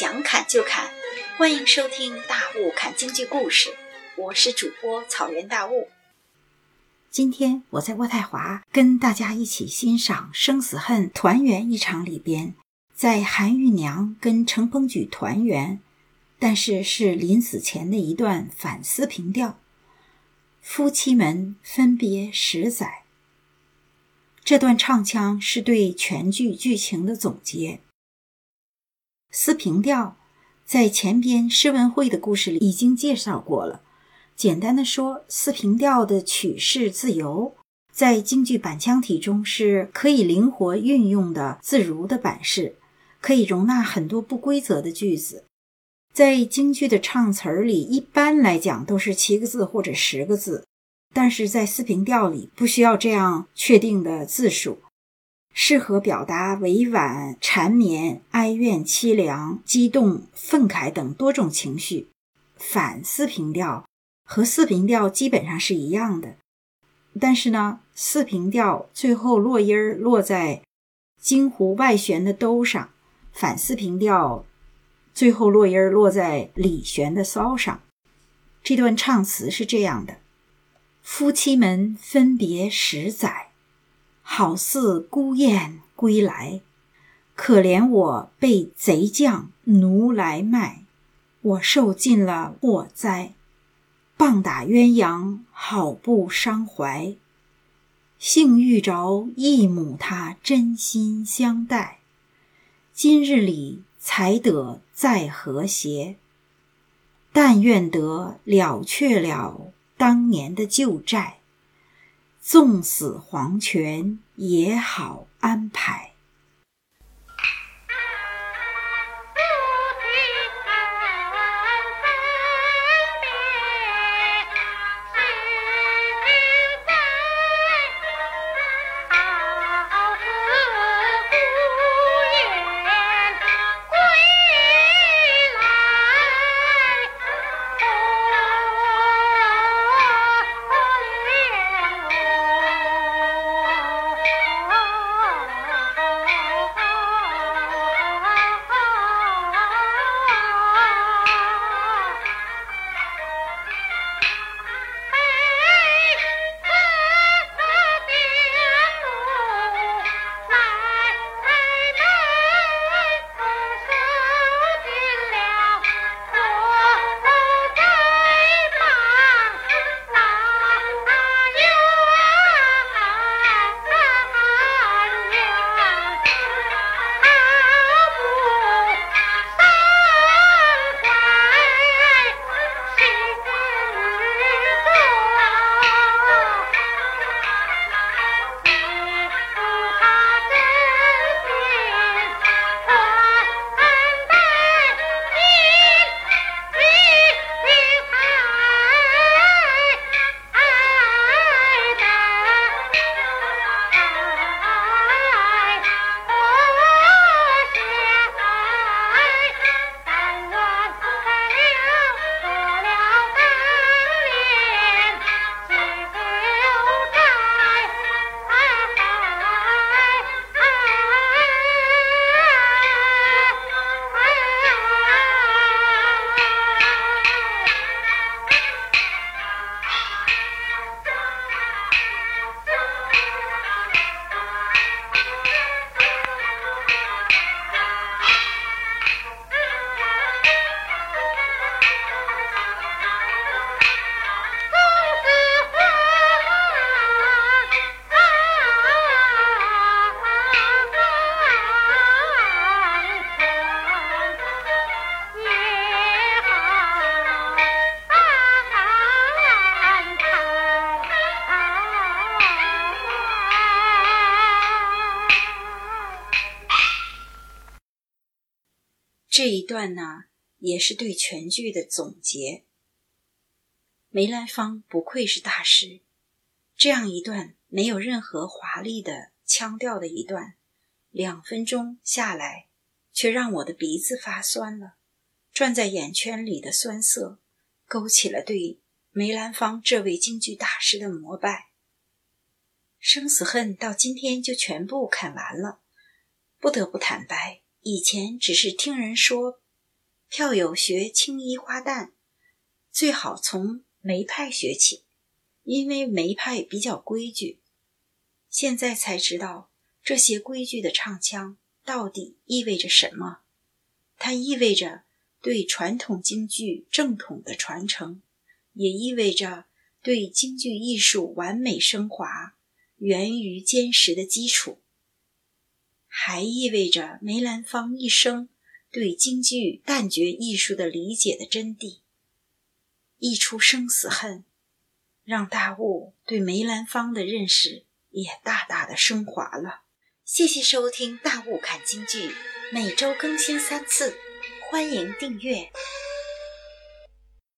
想砍就砍，欢迎收听《大雾砍京剧故事》，我是主播草原大雾。今天我在渥太华跟大家一起欣赏《生死恨》团圆一场里边，在韩玉娘跟程鹏举团圆，但是是临死前的一段反思平调。夫妻们分别十载，这段唱腔是对全剧剧情的总结。四平调在前边诗文会的故事里已经介绍过了。简单的说，四平调的曲式自由，在京剧板腔体中是可以灵活运用的自如的板式，可以容纳很多不规则的句子。在京剧的唱词儿里，一般来讲都是七个字或者十个字，但是在四平调里不需要这样确定的字数。适合表达委婉、缠绵、哀怨、凄凉、激动、愤慨等多种情绪。反四平调和四平调基本上是一样的，但是呢，四平调最后落音儿落在京胡外弦的兜上，反四平调最后落音儿落在里弦的骚上。这段唱词是这样的：夫妻们分别十载。好似孤雁归来，可怜我被贼将奴来卖，我受尽了祸灾。棒打鸳鸯好不伤怀，幸遇着一母他真心相待。今日里才得再和谐，但愿得了却了当年的旧债。纵死黄泉也好安排。这一段呢，也是对全剧的总结。梅兰芳不愧是大师，这样一段没有任何华丽的腔调的一段，两分钟下来，却让我的鼻子发酸了，转在眼圈里的酸涩，勾起了对梅兰芳这位京剧大师的膜拜。生死恨到今天就全部看完了，不得不坦白。以前只是听人说，票友学青衣花旦，最好从梅派学起，因为梅派比较规矩。现在才知道这些规矩的唱腔到底意味着什么。它意味着对传统京剧正统的传承，也意味着对京剧艺术完美升华、源于坚实的基础，还意味着梅兰芳一生对京剧旦角艺术的理解的真谛。一出生死恨，让大雾对梅兰芳的认识也大大的升华了。谢谢收听《大雾看京剧》。每周更新三次，欢迎订阅。